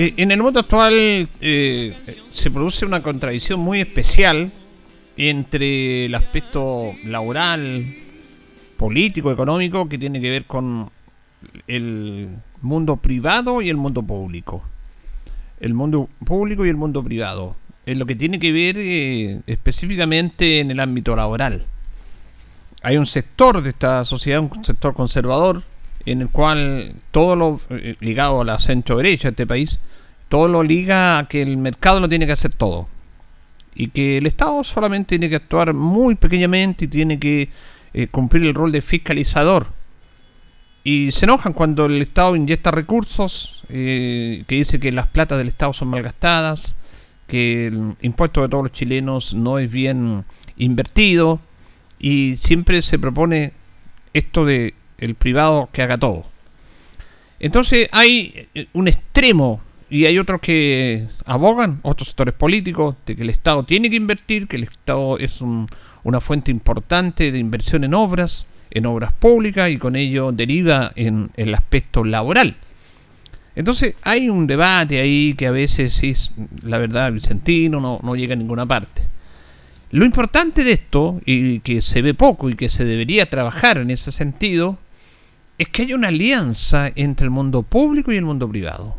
Eh, en el mundo actual eh, se produce una contradicción muy especial entre el aspecto laboral, político, económico, que tiene que ver con el mundo privado y el mundo público. El mundo público y el mundo privado. En lo que tiene que ver eh, específicamente en el ámbito laboral. Hay un sector de esta sociedad, un sector conservador, en el cual todo lo eh, ligado a la centro derecha de este país, todo lo liga a que el mercado no tiene que hacer todo. Y que el Estado solamente tiene que actuar muy pequeñamente y tiene que eh, cumplir el rol de fiscalizador. Y se enojan cuando el Estado inyecta recursos, eh, que dice que las platas del Estado son malgastadas, que el impuesto de todos los chilenos no es bien invertido, y siempre se propone esto de el privado que haga todo. Entonces hay eh, un extremo y hay otros que abogan, otros sectores políticos, de que el Estado tiene que invertir, que el Estado es una fuente importante de inversión en obras, en obras públicas y con ello deriva en, el aspecto laboral. Entonces hay un debate ahí que a veces es, la verdad, Vicentino, no, no llega a ninguna parte. Lo importante de esto, y que se ve poco y que se debería trabajar en ese sentido, es que hay una alianza entre el mundo público y el mundo privado.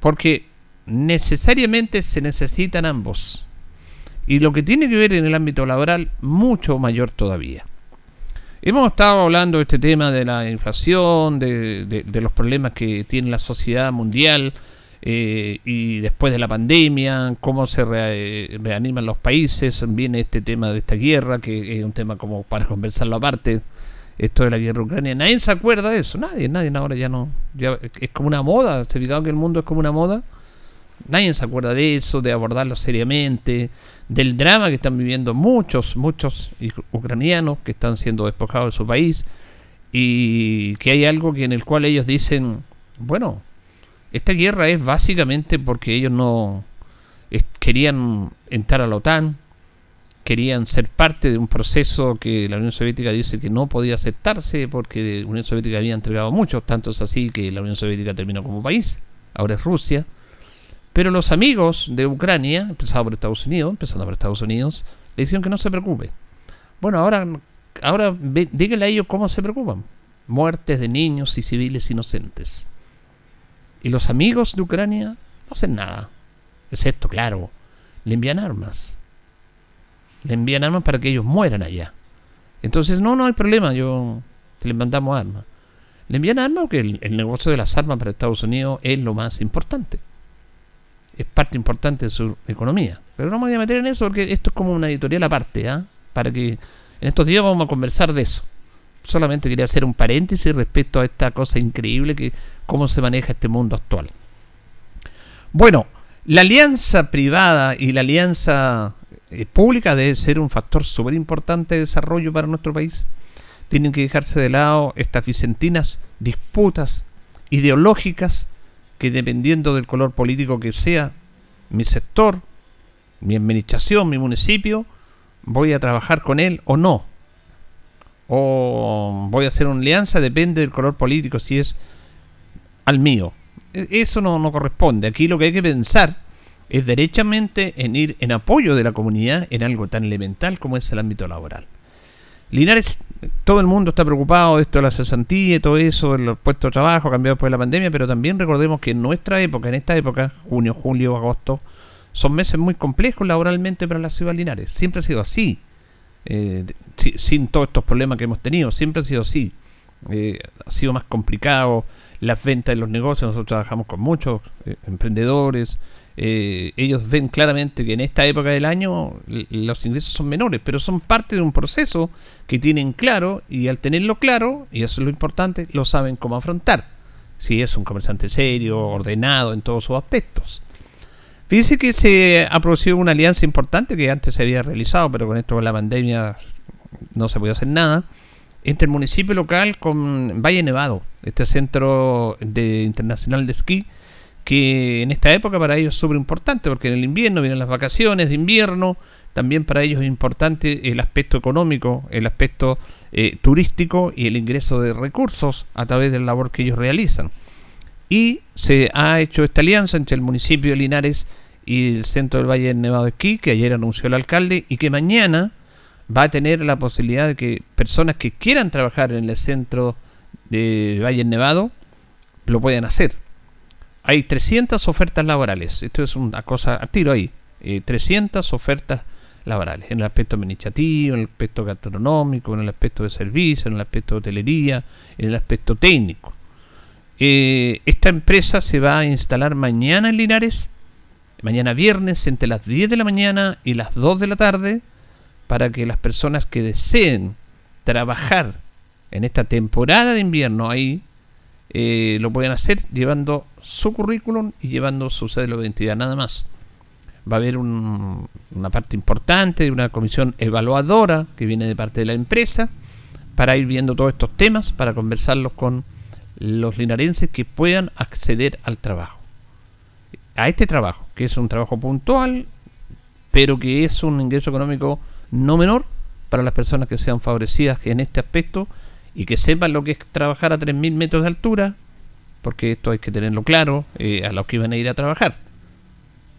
Porque necesariamente se necesitan ambos. Y lo que tiene que ver en el ámbito laboral, mucho mayor todavía. Hemos estado hablando de este tema de la inflación, de, los problemas que tiene la sociedad mundial eh, y después de la pandemia, cómo se reaniman los países, viene este tema de esta guerra, que es un tema como para conversarlo aparte, esto de la guerra ucrania. Nadie se acuerda de eso, nadie, nadie ahora ya no. Ya es como una moda, se fijado que el mundo es como una moda. Nadie se acuerda de eso, de abordarlo seriamente, del drama que están viviendo muchos, muchos ucranianos que están siendo despojados de su país y que hay algo que en el cual ellos dicen, bueno, esta guerra es básicamente porque ellos no querían entrar a la OTAN, querían ser parte de un proceso que la Unión Soviética dice que no podía aceptarse porque la Unión Soviética había entregado mucho, tanto es así que la Unión Soviética terminó como país, ahora es Rusia. Pero los amigos de Ucrania, empezando por Estados Unidos, empezando por Estados Unidos, le dijeron que no se preocupe. Bueno, ahora, ahora díganle a ellos cómo se preocupan. Muertes de niños y civiles inocentes. Y los amigos de Ucrania no hacen nada. Excepto, claro, le envían armas le envían armas para que ellos mueran allá. Entonces, no, no hay problema, yo le mandamos armas. Le envían armas porque el, negocio de las armas para Estados Unidos es lo más importante. Es parte importante de su economía. Pero no me voy a meter en eso porque esto es como una editorial aparte, ¿ah? Para que en estos días vamos a conversar de eso. Solamente quería hacer un paréntesis respecto a esta cosa increíble que cómo se maneja este mundo actual. Bueno, la alianza privada y la alianza eh, pública debe ser un factor súper importante de desarrollo para nuestro país. Tienen que dejarse de lado estas vicentinas disputas ideológicas que dependiendo del color político que sea mi sector, mi administración, mi municipio, voy a trabajar con él o no. O voy a hacer una alianza, depende del color político, si es al mío. E, eso no, no corresponde. Aquí lo que hay que pensar es derechamente en ir en apoyo de la comunidad en algo tan elemental como es el ámbito laboral. Linares, todo el mundo está preocupado de esto de la cesantía y todo eso, de los puestos de trabajo cambiados después de la pandemia, pero también recordemos que en nuestra época, en esta época, junio, julio, agosto, son meses muy complejos laboralmente para la ciudad de Linares. Siempre ha sido así. eh, sin todos estos problemas que hemos tenido. Siempre ha sido así. Eh, ha sido más complicado las ventas de los negocios. Nosotros trabajamos con muchos eh, emprendedores. Ellos ven claramente que en esta época del año los ingresos son menores, pero son parte de un proceso que tienen claro y al tenerlo claro, y eso es lo importante, lo saben cómo afrontar. Si es un comerciante serio, ordenado en todos sus aspectos. Fíjese que se ha producido una alianza importante que antes se había realizado, pero con esto de la pandemia no se podía hacer nada, entre el municipio local con Valle Nevado, este centro de, internacional de esquí, que en esta época para ellos es súper importante, porque en el invierno vienen las vacaciones de invierno, también para ellos es importante el aspecto económico, el aspecto eh, turístico y el ingreso de recursos a través de la labor que ellos realizan. Y se ha hecho esta alianza entre el municipio de Linares y el centro del Valle del Nevado de Esquí, que ayer anunció el alcalde, y que mañana va a tener la posibilidad de que personas que quieran trabajar en el centro de Valle del Nevado lo puedan hacer. Hay 300 ofertas laborales, esto es una cosa a tiro ahí, 300 eh, ofertas laborales, en el aspecto administrativo, en el aspecto gastronómico, en el aspecto de servicio, en el aspecto de hotelería, en el aspecto técnico. Eh, esta empresa se va a instalar mañana en Linares mañana viernes entre las 10 de la mañana y las 2 de la tarde para que las personas que deseen trabajar en esta temporada de invierno ahí eh, lo puedan hacer llevando su currículum y llevando su cédula de identidad nada más. Va a haber una parte importante de una comisión evaluadora que viene de parte de la empresa para ir viendo todos estos temas, para conversarlos con los linarenses que puedan acceder al trabajo a este trabajo, que es un trabajo puntual, pero que es un ingreso económico no menor para las personas que sean favorecidas en este aspecto y que sepan lo que es trabajar a 3.000 metros de altura, porque esto hay que tenerlo claro eh, a los que iban a ir a trabajar.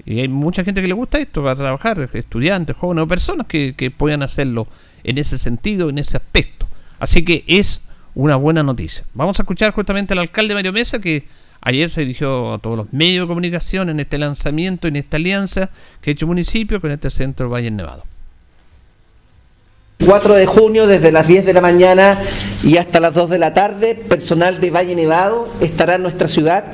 Y hay mucha gente que le gusta esto para trabajar, estudiantes, jóvenes o personas que, que puedan hacerlo en ese sentido, en ese aspecto. Así que es una buena noticia. Vamos a escuchar justamente al alcalde Mario Mesa que Ayer se dirigió a todos los medios de comunicación en este lanzamiento, en esta alianza que ha hecho el municipio con este centro Valle Nevado. 4 de junio, desde las 10 de la mañana y hasta las 2 de la tarde, personal de Valle Nevado estará en nuestra ciudad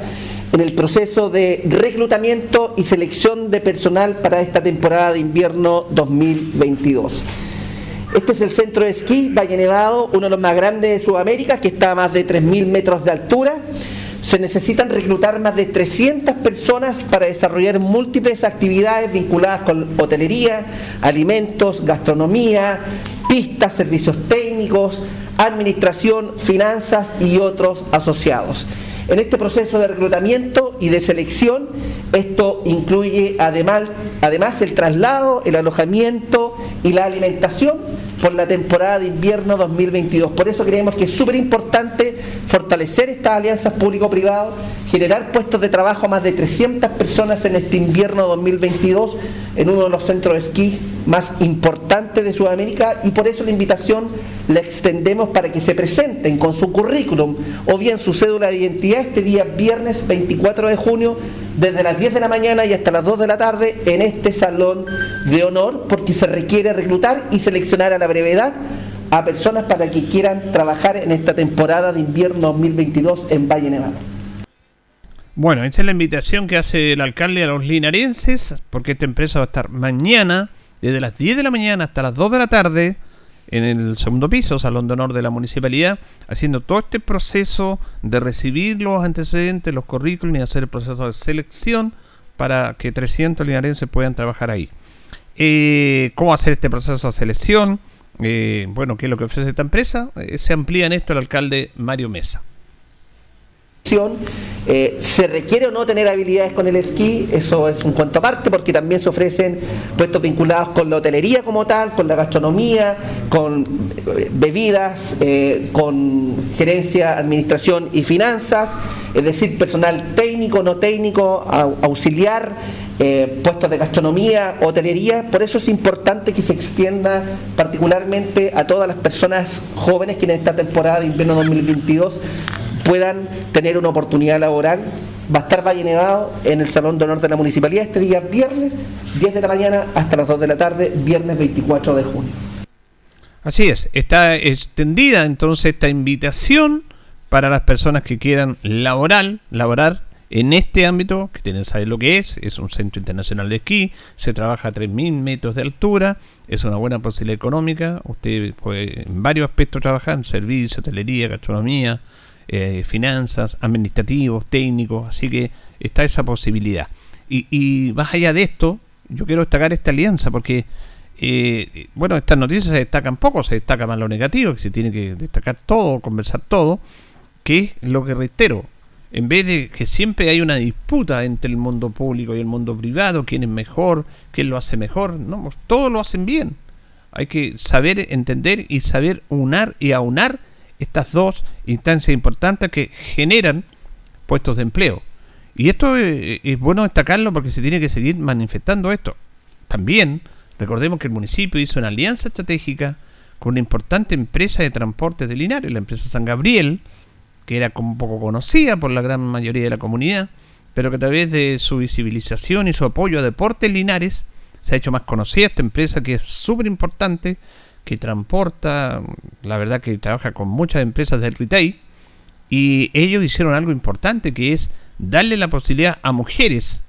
en el proceso de reclutamiento y selección de personal para esta temporada de invierno 2022. Este es el centro de esquí Valle Nevado, uno de los más grandes de Sudamérica, que está a más de 3.000 metros de altura se necesitan reclutar más de 300 personas para desarrollar múltiples actividades vinculadas con hotelería, alimentos, gastronomía, pistas, servicios técnicos, administración, finanzas y otros asociados. En este proceso de reclutamiento y de selección, esto incluye además, además el traslado, el alojamiento y la alimentación por la temporada de invierno 2022. Por eso creemos que es súper importante fortalecer estas alianzas público-privado, generar puestos de trabajo a más de 300 personas en este invierno 2022 en uno de los centros de esquí más importantes de Sudamérica y por eso la invitación la extendemos para que se presenten con su currículum o bien su cédula de identidad este día viernes 24 de junio desde las 10 de la mañana y hasta las 2 de la tarde en este salón de honor porque se requiere reclutar y seleccionar a la brevedad a personas para que quieran trabajar en esta temporada de invierno 2022 en Valle Nevado. Bueno, esta es la invitación que hace el alcalde a los linarenses, porque esta empresa va a estar mañana, desde las 10 de la mañana hasta las 2 de la tarde, en el segundo piso, Salón de Honor de la Municipalidad, haciendo todo este proceso de recibir los antecedentes, los currículums y hacer el proceso de selección para que 300 linarenses puedan trabajar ahí. Eh, ¿Cómo hacer este proceso de selección? Eh, bueno, ¿qué es lo que ofrece esta empresa? Eh, se amplía en esto el alcalde Mario Mesa. Eh, ¿Se requiere o no tener habilidades con el esquí? Eso es un cuento aparte porque también se ofrecen puestos vinculados con la hotelería como tal, con la gastronomía, con eh, bebidas, eh, con gerencia, administración y finanzas, es decir, personal técnico, no técnico, auxiliar, puestos de gastronomía, hotelería. Por eso es importante que se extienda particularmente a todas las personas jóvenes que en esta temporada de invierno 2022 puedan tener una oportunidad laboral. Va a estar Valle Nevado en el Salón de Honor de la Municipalidad este día viernes, 10 de la mañana hasta las 2 de la tarde, viernes 24 de junio. Así es, está extendida entonces esta invitación para las personas que quieran laborar, laborar en este ámbito, que tienen que saber lo que es, es un centro internacional de esquí, se trabaja a 3.000 metros de altura, es una buena posibilidad económica, usted puede en varios aspectos trabajar, en servicio, hotelería, gastronomía, eh, finanzas, administrativos, técnicos, así que está esa posibilidad. Y, y más allá de esto, yo quiero destacar esta alianza porque eh, bueno, estas noticias se destacan poco, se destaca más lo negativo, que se tiene que destacar todo, conversar todo, que es lo que reitero, en vez de que siempre hay una disputa entre el mundo público y el mundo privado, quién es mejor, quién lo hace mejor, no, todos lo hacen bien. Hay que saber entender y saber unar y aunar estas dos instancias importantes que generan puestos de empleo. Y esto es, es bueno destacarlo porque se tiene que seguir manifestando esto. También Recordemos que el municipio hizo una alianza estratégica con una importante empresa de transportes de Linares, la empresa San Gabriel, que era como poco conocida por la gran mayoría de la comunidad, pero que a través de su visibilización y su apoyo a Deportes Linares se ha hecho más conocida esta empresa que es súper importante, que transporta, la verdad que trabaja con muchas empresas del retail, y ellos hicieron algo importante que es darle la posibilidad a mujeres,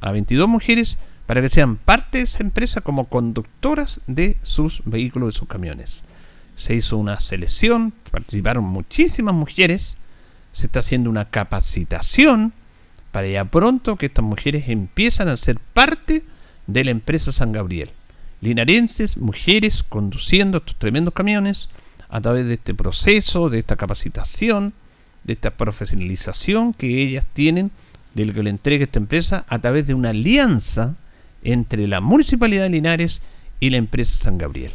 a 22 mujeres, para que sean parte de esa empresa como conductoras de sus vehículos, de sus camiones. Se hizo una selección, participaron muchísimas mujeres, se está haciendo una capacitación para ya pronto que estas mujeres empiezan a ser parte de la empresa San Gabriel. Linarenses, mujeres conduciendo estos tremendos camiones a través de este proceso, de esta capacitación, de esta profesionalización que ellas tienen, del que le entrega esta empresa a través de una alianza entre la Municipalidad de Linares y la empresa San Gabriel.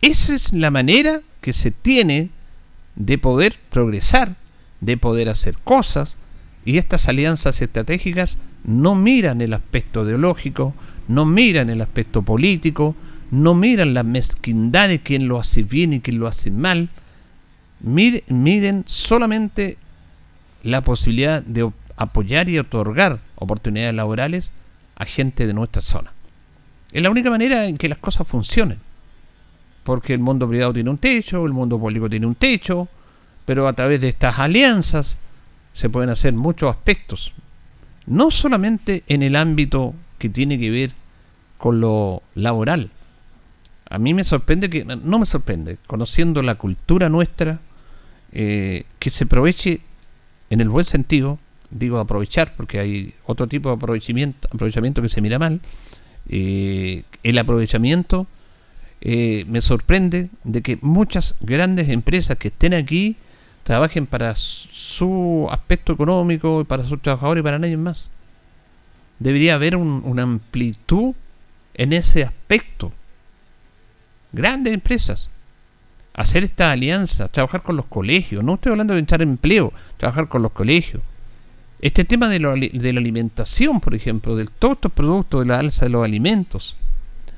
Esa es la manera que se tiene de poder progresar, de poder hacer cosas, y estas alianzas estratégicas no miran el aspecto ideológico, no miran el aspecto político, no miran la mezquindad de quien lo hace bien y quien lo hace mal, miden solamente la posibilidad de apoyar y otorgar oportunidades laborales a gente de nuestra zona. Es la única manera en que las cosas funcionen. Porque el mundo privado tiene un techo, el mundo público tiene un techo, pero a través de estas alianzas se pueden hacer muchos aspectos. No solamente en el ámbito que tiene que ver con lo laboral. A mí me sorprende que, no me sorprende, conociendo la cultura nuestra, eh, que se aproveche en el buen sentido digo aprovechar, porque hay otro tipo de aprovechamiento, aprovechamiento que se mira mal. Eh, el aprovechamiento eh, me sorprende de que muchas grandes empresas que estén aquí trabajen para su aspecto económico, para sus trabajadores y para nadie más. Debería haber una amplitud en ese aspecto. Grandes empresas. Hacer esta alianza, trabajar con los colegios. No estoy hablando de echar empleo, trabajar con los colegios este tema de, de la alimentación, por ejemplo, de todos estos productos, de la alza de los alimentos.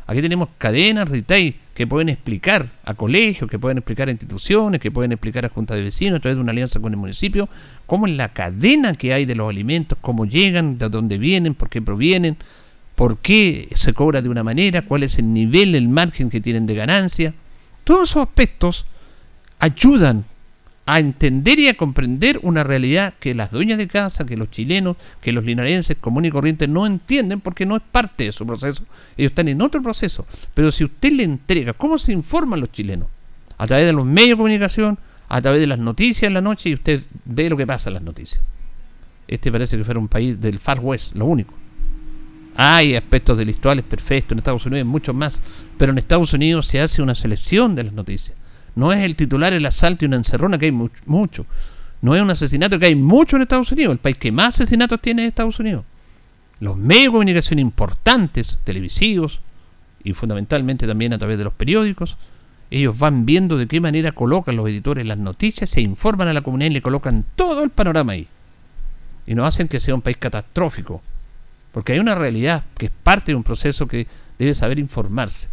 Aquí tenemos cadenas retail que pueden explicar a colegios, que pueden explicar a instituciones, que pueden explicar a juntas de vecinos a través de una alianza con el municipio, cómo es la cadena que hay de los alimentos, cómo llegan, de dónde vienen, por qué provienen, por qué se cobra de una manera, cuál es el nivel, el margen que tienen de ganancia. Todos esos aspectos ayudan a entender y a comprender una realidad que las dueñas de casa, que los chilenos, que los linarenses comunes y corrientes no entienden porque no es parte de su proceso. Ellos están en otro proceso. Pero si usted le entrega, ¿cómo se informan los chilenos? A través de los medios de comunicación, a través de las noticias en la noche y usted ve lo que pasa en las noticias. Este parece que fuera un país del Far West, lo único. Hay aspectos delictuales perfectos en Estados Unidos, muchos más, pero en Estados Unidos se hace una selección de las noticias no es el titular el asalto y una encerrona, que hay mucho. No es un asesinato, que hay mucho en Estados Unidos. El país que más asesinatos tiene es Estados Unidos. Los medios de comunicación importantes, televisivos, y fundamentalmente también a través de los periódicos, ellos van viendo de qué manera colocan los editores las noticias, se informan a la comunidad y le colocan todo el panorama ahí. Y no hacen que sea un país catastrófico. Porque hay una realidad que es parte de un proceso que debe saber informarse.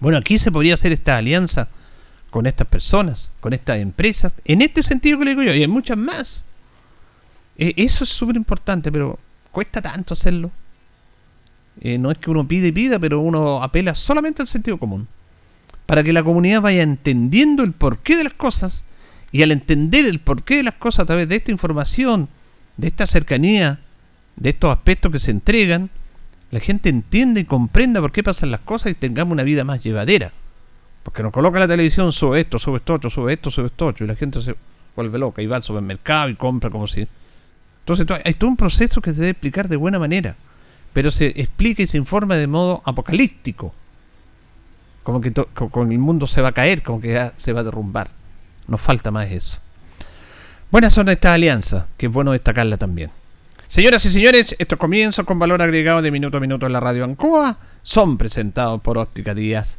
Bueno, aquí se podría hacer esta alianza con estas personas, con estas empresas, en este sentido que le digo yo, y hay muchas más. E, eso es súper importante, pero cuesta tanto hacerlo. Eh, no es que uno pide y pida, pero uno apela solamente al sentido común. para que la comunidad vaya entendiendo el porqué de las cosas y al entender el porqué de las cosas a través de esta información, de esta cercanía, de estos aspectos que se entregan, la gente entiende y comprenda por qué pasan las cosas y tengamos una vida más llevadera. Porque nos coloca la televisión, sube esto, sube esto otro, sube esto, sube esto otro, y la gente se vuelve loca y va al supermercado y compra como si... Entonces hay todo un proceso que se debe explicar de buena manera, pero se explica y se informa de modo apocalíptico. Como que con el mundo se va a caer, como que se va a derrumbar. Nos falta más eso. Buenas son estas alianzas, que es bueno destacarla también. Señoras y señores, estos comienzos con valor agregado de minuto a minuto en la radio Ancoa son presentados por Óptica Díaz,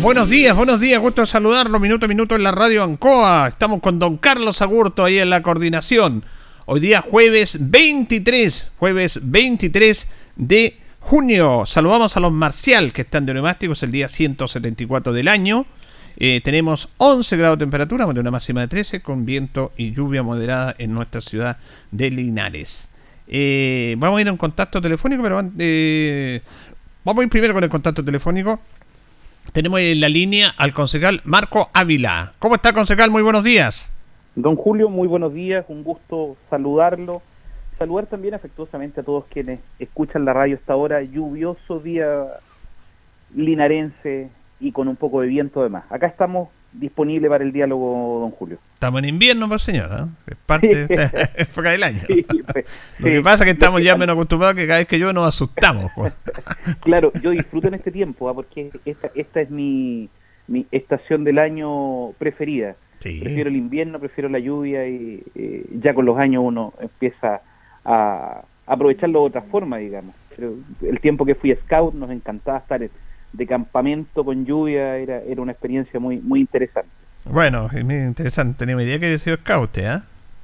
Buenos días, buenos días, gusto saludarlo minuto a minuto en la radio Ancoa. Estamos con don Carlos Agurto ahí en la coordinación. Hoy día jueves 23, jueves 23 de junio. Saludamos a los Marcial que están de neumáticos el día 174 del año. Eh, tenemos 11 grados de temperatura, con una máxima de 13, con viento y lluvia moderada en nuestra ciudad de Linares. Eh, vamos a ir a un contacto telefónico, pero eh, vamos a ir primero con el contacto telefónico. Tenemos en la línea al concejal Marco Ávila. ¿Cómo está, concejal? Muy buenos días. Don Julio, muy buenos días. Un gusto saludarlo. Saludar también afectuosamente a todos quienes escuchan la radio esta hora. Lluvioso día linarense, y con un poco de viento además. Acá estamos disponibles para el diálogo, don Julio. Estamos en invierno, pues señora, es parte de esta época del año. Pues, Lo que pasa es que estamos ya menos acostumbrados que cada vez que yo nos asustamos. Pues. claro, yo disfruto en este tiempo, ¿ah? porque esta, esta es mi, mi estación del año preferida. Prefiero el invierno, prefiero la lluvia y eh, ya con los años uno empieza a aprovecharlo de otra forma, digamos. Pero el tiempo que fui scout nos encantaba estar en, de campamento con lluvia, era, era una experiencia muy, muy interesante. Bueno, interesante, tenía idea que había sido scout, ¿eh?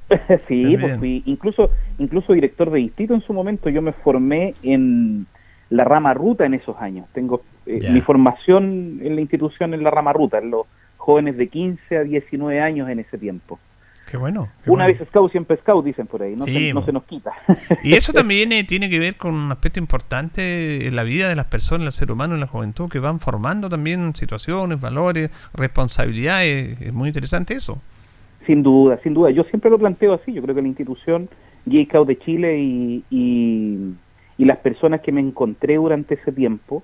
sí, pues fui incluso, incluso director de distrito en su momento, yo me formé en la rama ruta en esos años. Tengo eh, mi formación en la institución en la rama ruta, en los jóvenes de 15 a 19 años en ese tiempo. Qué bueno. Una vez scout, siempre scout, dicen por ahí, no, se, no se nos quita. Y eso también eh, tiene que ver con un aspecto importante en la vida de las personas, el ser humano, en la juventud, que van formando también situaciones, valores, responsabilidades. Es muy interesante eso. Sin duda, sin duda. Yo siempre lo planteo así. Yo creo que la institución J Scout de Chile y, y, y las personas que me encontré durante ese tiempo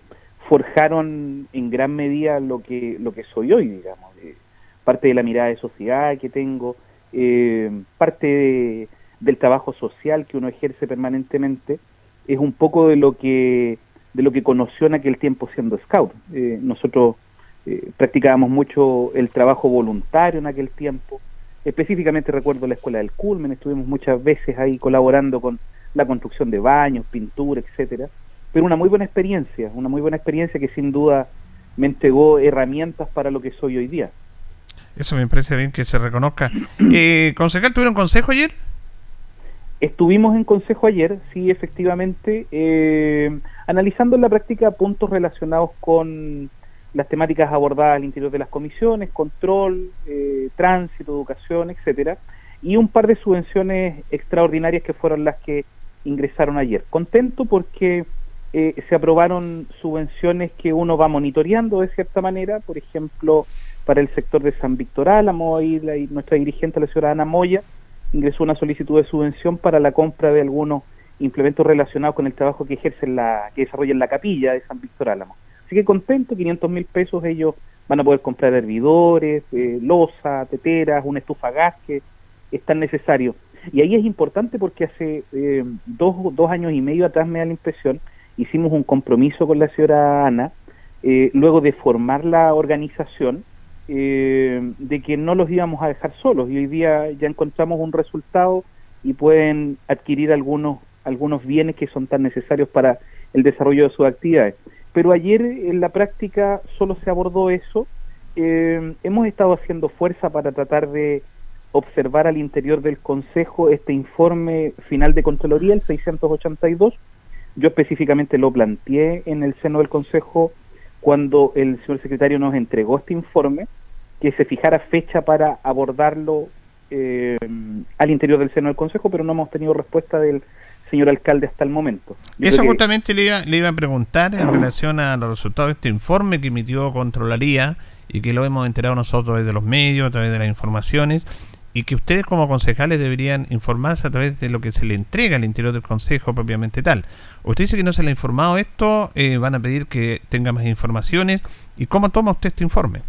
forjaron en gran medida lo que, lo que soy hoy, digamos. parte de la mirada de sociedad que tengo, eh, parte del trabajo social que uno ejerce permanentemente es un poco de lo que de lo que conoció en aquel tiempo siendo scout. Eh, nosotros eh, practicábamos mucho el trabajo voluntario en aquel tiempo. Específicamente recuerdo la escuela del Culmen, estuvimos muchas veces ahí colaborando con la construcción de baños, pintura, etcétera. Pero una muy buena experiencia, una muy buena experiencia que sin duda me entregó herramientas para lo que soy hoy día. Eso me parece bien que se reconozca. Eh, ¿Concejal, tuvieron consejo ayer? Estuvimos en consejo ayer, sí, efectivamente, eh, analizando en la práctica puntos relacionados con las temáticas abordadas al interior de las comisiones, control, eh, tránsito, educación, etcétera, y un par de subvenciones extraordinarias que fueron las que ingresaron ayer. Contento porque eh, se aprobaron subvenciones que uno va monitoreando de cierta manera, por ejemplo, para el sector de San Víctor Álamo, y, nuestra dirigente, la señora Ana Moya, ingresó una solicitud de subvención para la compra de algunos implementos relacionados con el trabajo que ejerce la, que desarrolla en la capilla de San Víctor Álamo. Así que contento, 500 mil pesos ellos van a poder comprar hervidores, eh, losa, teteras, una estufa gas que es tan necesario. Y ahí es importante porque hace eh, dos, dos años y medio atrás me da la impresión hicimos un compromiso con la señora Ana, eh, luego de formar la organización, eh, de que no los íbamos a dejar solos y hoy día ya encontramos un resultado y pueden adquirir algunos, algunos bienes que son tan necesarios para el desarrollo de sus actividades. Pero ayer en la práctica solo se abordó eso eh, hemos estado haciendo fuerza para tratar de observar al interior del Consejo este informe final de Contraloría, el 682. Yo específicamente lo planteé en el seno del Consejo cuando el señor secretario nos entregó este informe, que se fijara fecha para abordarlo eh, al interior del seno del Consejo, pero no hemos tenido respuesta del señor alcalde hasta el momento. Eso justamente le, iba, le iba a preguntar en relación a los resultados de este informe que emitió Contraloría y que lo hemos enterado nosotros a través de los medios, a través de las informaciones, y que ustedes como concejales deberían informarse a través de lo que se le entrega al interior del consejo propiamente tal. Usted dice que no se le ha informado esto, eh, van a pedir que tenga más informaciones. ¿Y cómo toma usted este informe?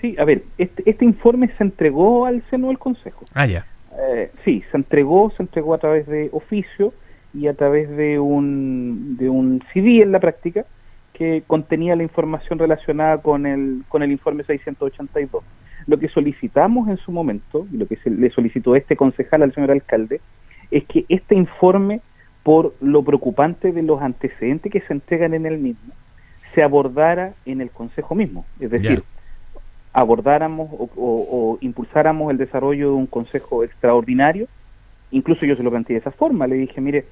Sí, a ver, este, este informe se entregó al seno del consejo. Ah, ya. Eh, sí, se entregó, se entregó a través de oficio y a través de un, de un CD en la práctica que contenía la información relacionada con el, con el informe 682. Lo que solicitamos en su momento, y lo que se le solicitó este concejal al señor alcalde, es que este informe, por lo preocupante de los antecedentes que se entregan en el mismo, se abordara en el Consejo mismo. Es decir, abordáramos o, impulsáramos el desarrollo de un Consejo extraordinario. Incluso yo se lo planteé de esa forma. Le dije, mire,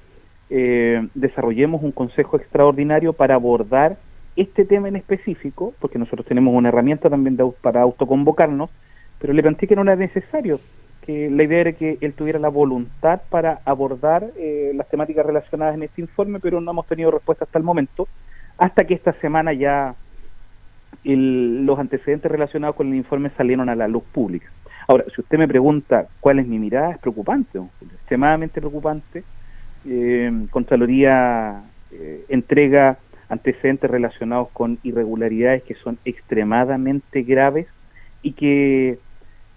eh, desarrollemos un consejo extraordinario para abordar este tema en específico, porque nosotros tenemos una herramienta también para autoconvocarnos, pero le planteé que no era necesario, que la idea era que él tuviera la voluntad para abordar eh, las temáticas relacionadas en este informe, pero no hemos tenido respuesta hasta el momento, hasta que esta semana ya los antecedentes relacionados con el informe salieron a la luz pública. Ahora, si usted me pregunta cuál es mi mirada, es preocupante, extremadamente preocupante eh, Contraloría eh, entrega antecedentes relacionados con irregularidades que son extremadamente graves y que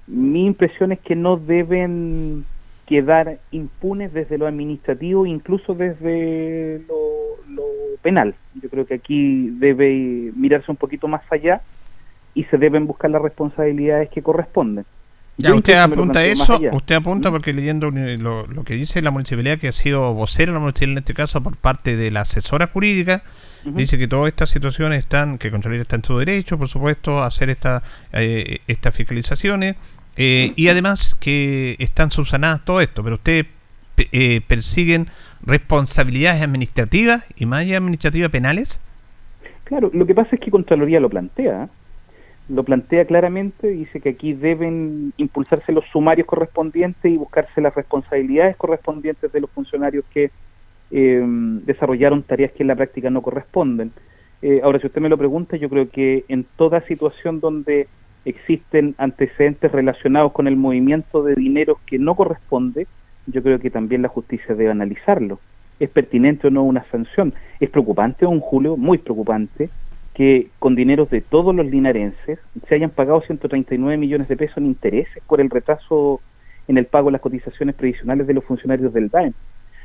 mi impresión es que no deben quedar impunes desde lo administrativo, incluso desde lo, penal. Yo creo que aquí debe mirarse un poquito más allá y se deben buscar las responsabilidades que corresponden. Ya, usted apunta eso, usted apunta porque leyendo lo, que dice la municipalidad, que ha sido vocera la municipalidad en este caso por parte de la asesora jurídica, dice que todas estas situaciones están, que Contraloría está en su derecho, por supuesto, a hacer esta, eh, estas fiscalizaciones, eh, y además que están subsanadas todo esto, pero ustedes eh, persiguen responsabilidades administrativas y más administrativas penales. Claro, lo que pasa es que Contraloría lo plantea, lo plantea claramente, dice que aquí deben impulsarse los sumarios correspondientes y buscarse las responsabilidades correspondientes de los funcionarios que eh, desarrollaron tareas que en la práctica no corresponden. Eh, ahora, si usted me lo pregunta, yo creo que en toda situación donde existen antecedentes relacionados con el movimiento de dinero que no corresponde, yo creo que también la justicia debe analizarlo. ¿Es pertinente o no una sanción? ¿Es preocupante, un Julio? Muy preocupante que con dineros de todos los linarenses se hayan pagado 139 millones de pesos en intereses por el retraso en el pago de las cotizaciones previsionales de los funcionarios del DAEM.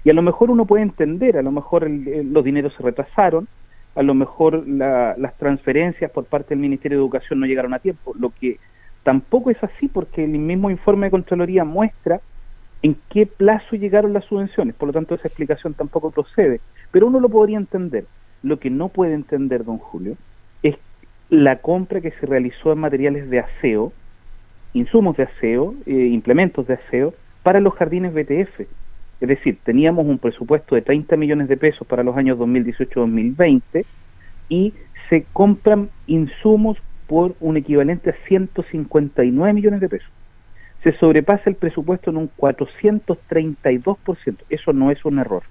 Y a lo mejor uno puede entender, a lo mejor los dineros se retrasaron, a lo mejor las transferencias por parte del Ministerio de Educación no llegaron a tiempo, lo que tampoco es así porque el mismo informe de Contraloría muestra en qué plazo llegaron las subvenciones, por lo tanto esa explicación tampoco procede, pero uno lo podría entender. Lo que no puede entender don Julio es la compra que se realizó en materiales de aseo, insumos de aseo, eh, implementos de aseo, para los jardines BTF. Es decir, teníamos un presupuesto de 30 millones de pesos para los años 2018-2020 y se compran insumos por un equivalente a 159 millones de pesos. Se sobrepasa el presupuesto en un 432%. Eso no es un error.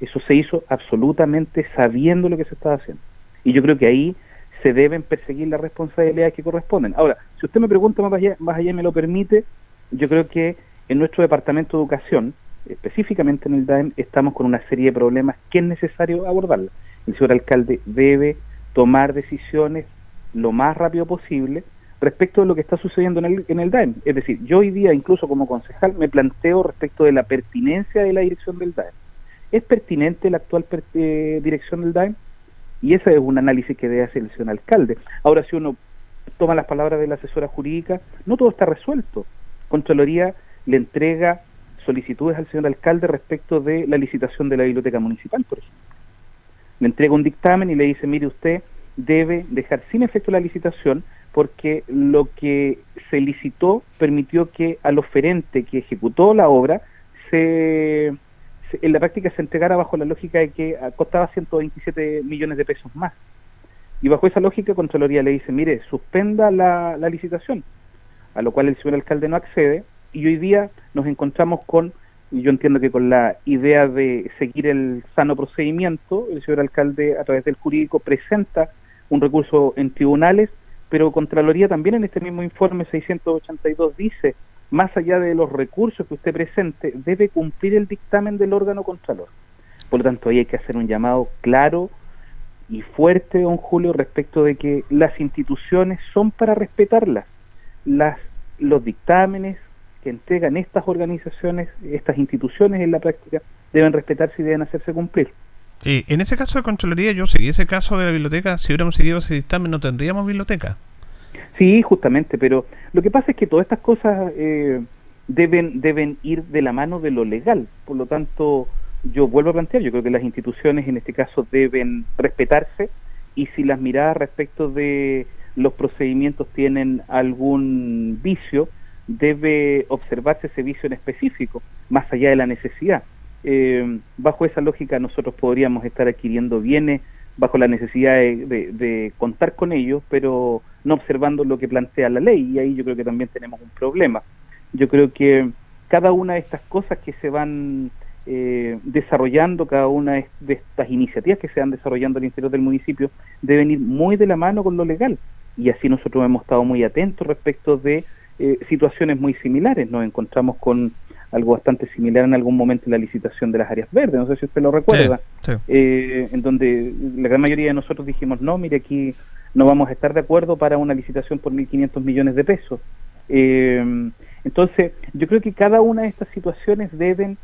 Eso se hizo absolutamente sabiendo lo que se estaba haciendo. Y yo creo que ahí se deben perseguir las responsabilidades que corresponden. Ahora, si usted me pregunta más allá, más allá me lo permite, yo creo que en nuestro Departamento de Educación, específicamente en el DAEM, estamos con una serie de problemas que es necesario abordarla. El señor alcalde debe tomar decisiones lo más rápido posible respecto de lo que está sucediendo en el, en el DAEM. Es decir, yo hoy día, incluso como concejal, me planteo respecto de la pertinencia de la dirección del DAEM. ¿Es pertinente la actual eh, dirección del DAEM? Y ese es un análisis que debe hacer el señor alcalde. Ahora, si uno toma las palabras de la asesora jurídica, no todo está resuelto. Contraloría le entrega solicitudes al señor alcalde respecto de la licitación de la biblioteca municipal, por ejemplo. Le entrega un dictamen y le dice, mire usted, debe dejar sin efecto la licitación porque lo que se licitó permitió que al oferente que ejecutó la obra se, en la práctica se entregara bajo la lógica de que costaba 127 millones de pesos más. Y bajo esa lógica, Contraloría le dice, mire, suspenda la, la licitación, a lo cual el señor alcalde no accede, y hoy día nos encontramos con, yo entiendo que con la idea de seguir el sano procedimiento, el señor alcalde a través del jurídico presenta un recurso en tribunales, pero Contraloría también en este mismo informe 682 dice, más allá de los recursos que usted presente, debe cumplir el dictamen del órgano contralor. Por lo tanto, ahí hay que hacer un llamado claro y fuerte, don Julio, respecto de que las instituciones son para respetarlas. Las, los dictámenes que entregan estas organizaciones, estas instituciones en la práctica, deben respetarse y deben hacerse cumplir. en ese caso de Contraloría, yo seguí ese caso de la biblioteca, si hubiéramos seguido ese dictamen no tendríamos biblioteca. Sí, justamente, pero lo que pasa es que todas estas cosas eh, deben, deben ir de la mano de lo legal, por lo tanto, yo vuelvo a plantear, yo creo que las instituciones en este caso deben respetarse y si las miradas respecto de los procedimientos tienen algún vicio, debe observarse ese vicio en específico, más allá de la necesidad. Eh, bajo esa lógica nosotros podríamos estar adquiriendo bienes bajo la necesidad de, contar con ellos, pero no observando lo que plantea la ley, y ahí yo creo que también tenemos un problema. Yo creo que cada una de estas cosas que se van eh, desarrollando, cada una de estas iniciativas que se van desarrollando al interior del municipio, deben ir muy de la mano con lo legal. Y así nosotros hemos estado muy atentos respecto de eh, situaciones muy similares. Nos encontramos con algo bastante similar en algún momento en la licitación de las áreas verdes, no sé si usted lo recuerda, eh, en donde la gran mayoría de nosotros dijimos, no, mire, aquí no vamos a estar de acuerdo para una licitación por 1.500 millones de pesos. entonces, yo creo que cada una de estas situaciones deben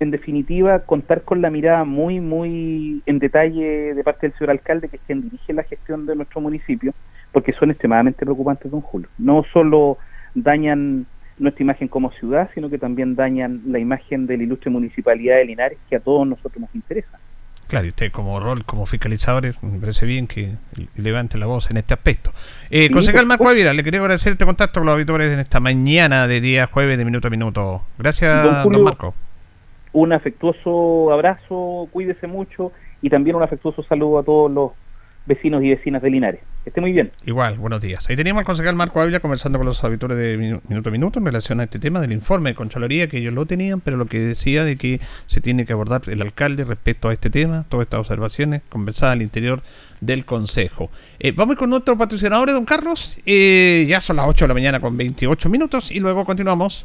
en definitiva, contar con la mirada muy, muy en detalle de parte del señor alcalde, que es quien dirige la gestión de nuestro municipio, porque son extremadamente preocupantes, don Julio. No solo dañan nuestra imagen como ciudad, sino que también dañan la imagen de la ilustre municipalidad de Linares, que a todos nosotros nos interesa. Claro, y usted como rol, como fiscalizador, me parece bien que levante la voz en este aspecto. Eh, concejal Marco Ávila, le quería agradecer este contacto con los auditores en esta mañana de día jueves de minuto a minuto. Gracias, don Marco un afectuoso abrazo, cuídese mucho y también un afectuoso saludo a todos los vecinos y vecinas de Linares. esté muy bien. Igual, buenos días. Ahí teníamos al concejal Marco Ávila conversando con los auditores de Minuto a Minuto en relación a este tema del informe de Contraloría, que ellos lo tenían, pero lo que decía de que se tiene que abordar el alcalde respecto a este tema, todas estas observaciones, conversadas al interior del Consejo. Eh, vamos con nuestro patrocinador, don Carlos. Eh, ya son las 8 de la mañana con 28 minutos y luego continuamos.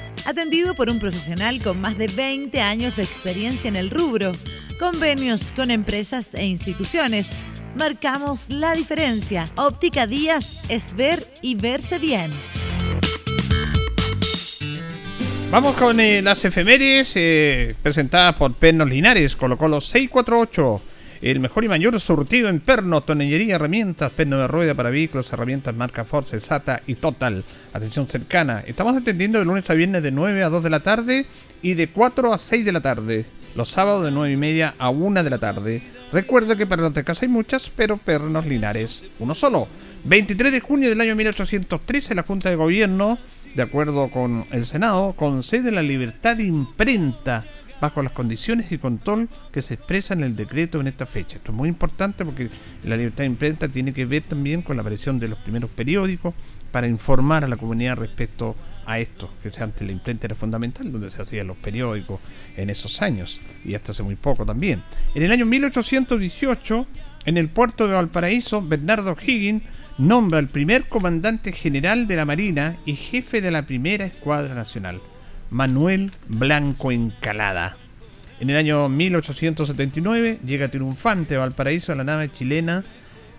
atendido por un profesional con más de 20 años de experiencia en el rubro, convenios con empresas e instituciones. Marcamos la diferencia. Óptica Díaz es ver y verse bien. Vamos con eh, las efemérides eh, presentadas por Pernos Linares, colocó los 648 el mejor y mayor surtido en perno, tonellería, herramientas, perno de rueda para vehículos, herramientas marca Force, SATA y Total. Atención cercana. Estamos atendiendo de lunes a viernes de 9 a 2 de la tarde y de 4 a 6 de la tarde. Los sábados de 9 y media a 1 de la tarde. Recuerdo que casa hay muchas, pero pernos linares, uno solo. 23 de junio del año 1813, la Junta de Gobierno, de acuerdo con el Senado, concede la libertad de imprenta bajo las condiciones y control que se expresan en el decreto en esta fecha. Esto es muy importante porque la libertad de imprenta tiene que ver también con la aparición de los primeros periódicos para informar a la comunidad respecto a esto, que sea ante la imprenta era fundamental, donde se hacían los periódicos en esos años, y hasta hace muy poco también. En el año 1818, en el puerto de Valparaíso, Bernardo Higgins nombra al primer comandante general de la Marina y jefe de la primera escuadra nacional, Manuel Blanco Encalada. En el año 1879 llega triunfante a Valparaíso la nave chilena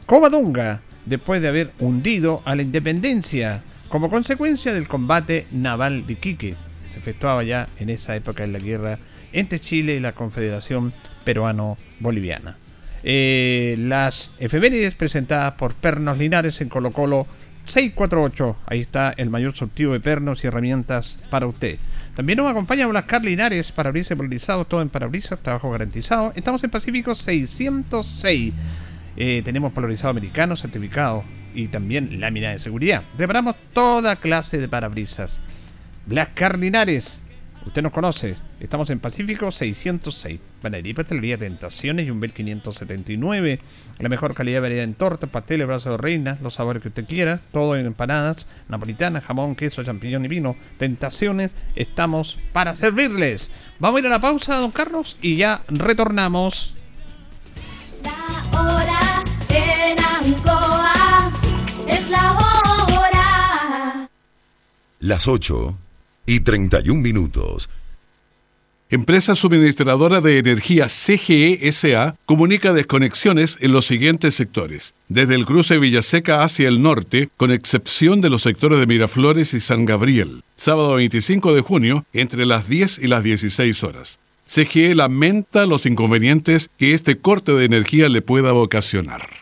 Covadonga, después de haber hundido a la Independencia como consecuencia del combate naval de Quique. Se efectuaba ya en esa época en la guerra entre Chile y la Confederación Peruano-Boliviana. Eh, las efemérides presentadas por Pernos Linares en Colo Colo 648. Ahí está el mayor surtido de pernos y herramientas para usted. También nos acompaña Blascar Linares, parabrisas polarizados, todo en parabrisas, trabajo garantizado. Estamos en Pacífico 606. Eh, tenemos polarizado americano certificado y también lámina de seguridad. Reparamos toda clase de parabrisas. Blascar Linares, Usted nos conoce, estamos en Pacífico 606, Panadería Pastelería Tentaciones y un Bel 579. La mejor calidad de variedad en tortas, pasteles, brazos de reina, los sabores que usted quiera, todo en empanadas, napolitanas, jamón, queso, champiñón y vino. Tentaciones, estamos para servirles. Vamos a ir a la pausa, don Carlos, y ya retornamos. La hora en Ancoa es la hora. Las 8 y 31 minutos. Empresa suministradora de energía CGE SA comunica desconexiones en los siguientes sectores. Desde el cruce Villaseca hacia el norte, con excepción de los sectores de Miraflores y San Gabriel. Sábado 25 de junio, entre las 10 y las 16 horas. CGE lamenta los inconvenientes que este corte de energía le pueda ocasionar.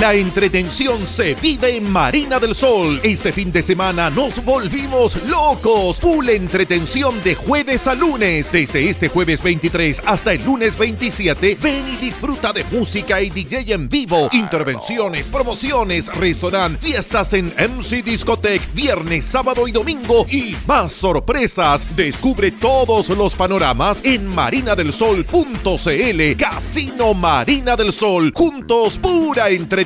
La entretención se vive en Marina del Sol. Este fin de semana nos volvimos locos. Full entretención de jueves a lunes. Desde este jueves 23 hasta el lunes 27, ven y disfruta de música y DJ en vivo. Intervenciones, promociones, restaurant, fiestas en MC Discotech, viernes, sábado y domingo y más sorpresas. Descubre todos los panoramas en marinadelsol.cl. Casino Marina del Sol. Juntos, pura entretención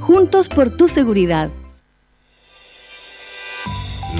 juntos por tu seguridad.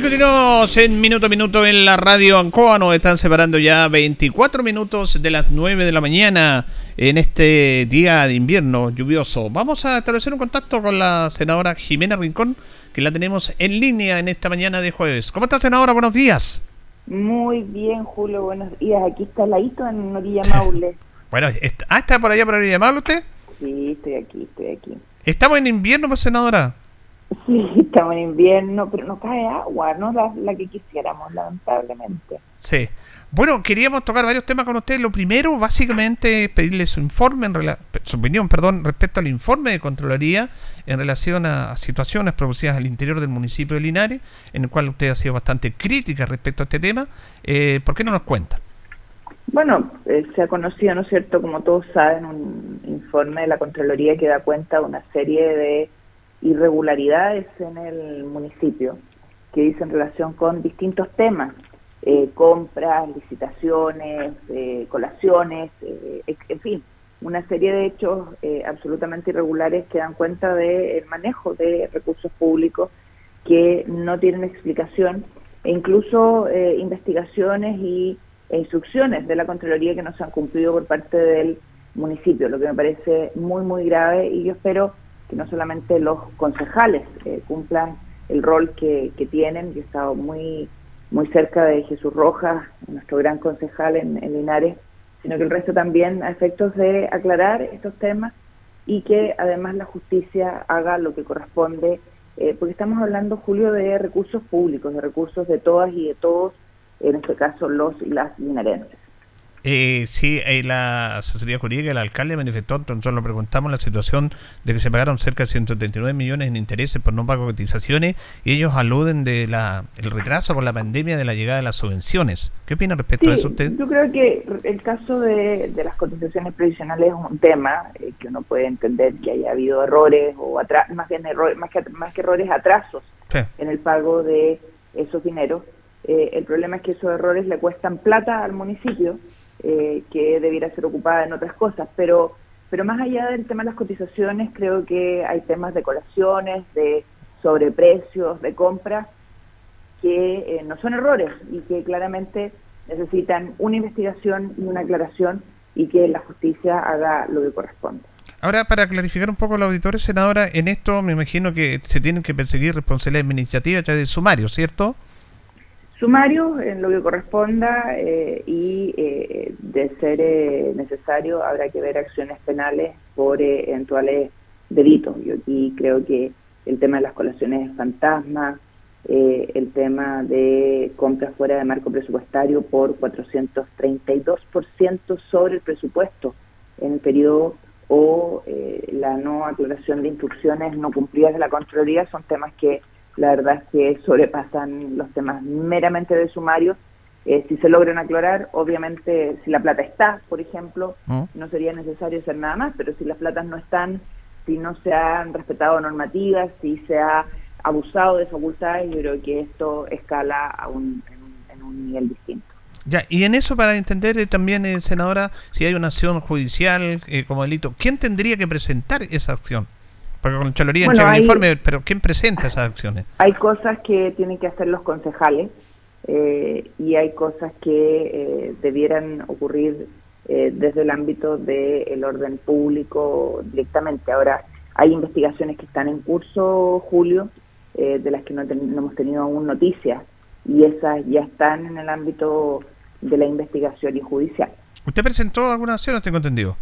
continuamos en minuto a minuto en la radio Ancoa. Nos están separando ya 24 minutos de las 9 de la mañana en este día de invierno lluvioso. Vamos a establecer un contacto con la senadora Jimena Rincón, que la tenemos en línea en esta mañana de jueves. ¿Cómo está, senadora? Buenos días. Muy bien, Julio. Buenos días. Aquí está Laito en Orilla Maule. bueno, ¿ah, está por allá por Orilla Maule usted? Sí, estoy aquí, estoy aquí. Estamos en invierno, pues, senadora. Sí, estamos en invierno, pero no cae agua, no la, la que quisiéramos, lamentablemente. Sí. Bueno, queríamos tocar varios temas con usted. Lo primero, básicamente, es pedirle su informe, en rela- su opinión, perdón, respecto al informe de Contraloría en relación a situaciones producidas al interior del municipio de Linares, en el cual usted ha sido bastante crítica respecto a este tema. Eh, ¿Por qué no nos cuenta? Bueno, eh, se ha conocido, ¿no es cierto?, como todos saben, un informe de la Contraloría que da cuenta de una serie de irregularidades en el municipio que dice en relación con distintos temas, eh, compras, licitaciones, eh, colaciones, eh, ex- en fin, una serie de hechos eh, absolutamente irregulares que dan cuenta del manejo de recursos públicos que no tienen explicación e incluso eh, investigaciones y e instrucciones de la Contraloría que no se han cumplido por parte del municipio, lo que me parece muy, muy grave y yo espero que no solamente los concejales eh, cumplan el rol que, que tienen, yo he estado muy, muy cerca de Jesús Rojas, nuestro gran concejal en, en Linares, sino que el resto también a efectos de aclarar estos temas y que además la justicia haga lo que corresponde, eh, porque estamos hablando, Julio, de recursos públicos, de recursos de todas y de todos, en este caso los y las linarenses. Eh, sí, eh, la asesoría jurídica, el alcalde manifestó, entonces lo preguntamos, la situación de que se pagaron cerca de 139 millones en intereses por no pago de cotizaciones y ellos aluden de la el retraso por la pandemia de la llegada de las subvenciones. ¿Qué opina respecto a eso usted? Yo creo que el caso de, de las cotizaciones previsionales es un tema eh, que uno puede entender que haya habido errores o atra- más bien errores, más que, más que errores, atrasos Sí. en el pago de esos dineros. Eh, el problema es que esos errores le cuestan plata al municipio eh, que debiera ser ocupada en otras cosas, pero pero más allá del tema de las cotizaciones, creo que hay temas de colaciones, de sobreprecios, de compras que eh, no son errores y que claramente necesitan una investigación y una aclaración y que la justicia haga lo que corresponde. Ahora, para clarificar un poco a los auditores, senadora, en esto me imagino que se tienen que perseguir responsabilidades administrativas a través de sumario, ¿cierto? Sumarios en lo que corresponda eh, y eh, de ser eh, necesario habrá que ver acciones penales por eh, eventuales delitos. Yo aquí creo que el tema de las colaciones fantasma, eh, el tema de compras fuera de marco presupuestario por 432% sobre el presupuesto en el periodo o eh, la no aclaración de instrucciones no cumplidas de la Contraloría son temas que la verdad es que sobrepasan los temas meramente de sumario. Eh, si se logran aclarar, obviamente si la plata está, por ejemplo, ¿Mm? no sería necesario hacer nada más, pero si las platas no están, si no se han respetado normativas, si se ha abusado de facultades, yo creo que esto escala a un, en, un, en un nivel distinto. Ya, y en eso para entender eh, también, eh, senadora, si hay una acción judicial eh, como delito, ¿quién tendría que presentar esa acción? Porque con Chaloría Bueno, entrega el hay- informe, pero ¿quién presenta esas acciones? Hay cosas que tienen que hacer los concejales eh, y hay cosas que eh, debieran ocurrir eh, desde el ámbito del orden público directamente. Ahora, hay investigaciones que están en curso, Julio, eh, de las que no, ten- no hemos tenido aún noticias y esas ya están en el ámbito de la investigación y judicial. ¿Usted presentó alguna acción? No tengo entendido.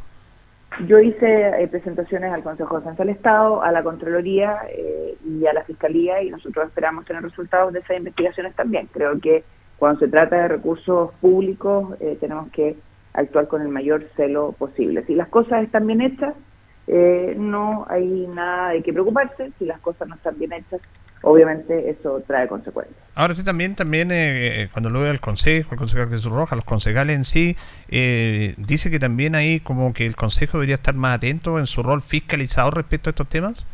Yo hice eh, presentaciones al Consejo de Defensa del Estado, a la Contraloría eh, y a la Fiscalía y nosotros esperamos tener resultados de esas investigaciones también. Creo que cuando se trata de recursos públicos eh, tenemos que actuar con el mayor celo posible. Si las cosas están bien hechas, eh, no hay nada de qué preocuparse. Si las cosas no están bien hechas, obviamente eso trae consecuencias. Ahora usted también, también eh, cuando lo ve al consejo, el concejal Jesús Rojas, los concejales en sí, eh, dice que también ahí como que el consejo debería estar más atento en su rol fiscalizador respecto a estos temas.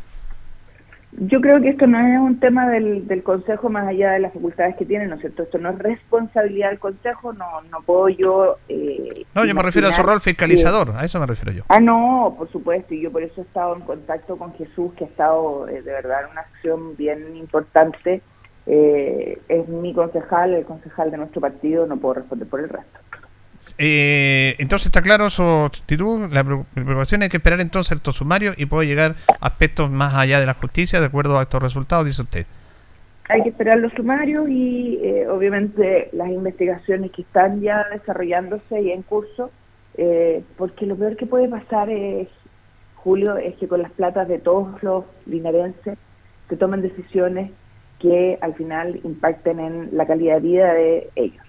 Yo creo que esto no es un tema del, del Consejo más allá de las facultades que tiene, ¿no es cierto? Esto no es responsabilidad del Consejo, no, no puedo yo... eh, No, yo me refiero a su rol fiscalizador, a eso me refiero yo. Ah, no, por supuesto, y yo por eso he estado en contacto con Jesús, que ha estado eh, de verdad en una acción bien importante. Eh, es mi concejal, el concejal de nuestro partido, no puedo responder por el resto. Eh, entonces está claro su actitud, la pre- preocupación hay que esperar entonces el sumario y puede llegar a aspectos más allá de la justicia de acuerdo a estos resultados, dice usted. Hay que esperar los sumarios y eh, obviamente las investigaciones que están ya desarrollándose y en curso, eh, porque lo peor que puede pasar es Julio, es que con las platas de todos los linarenses se tomen decisiones que al final impacten en la calidad de vida de ellos.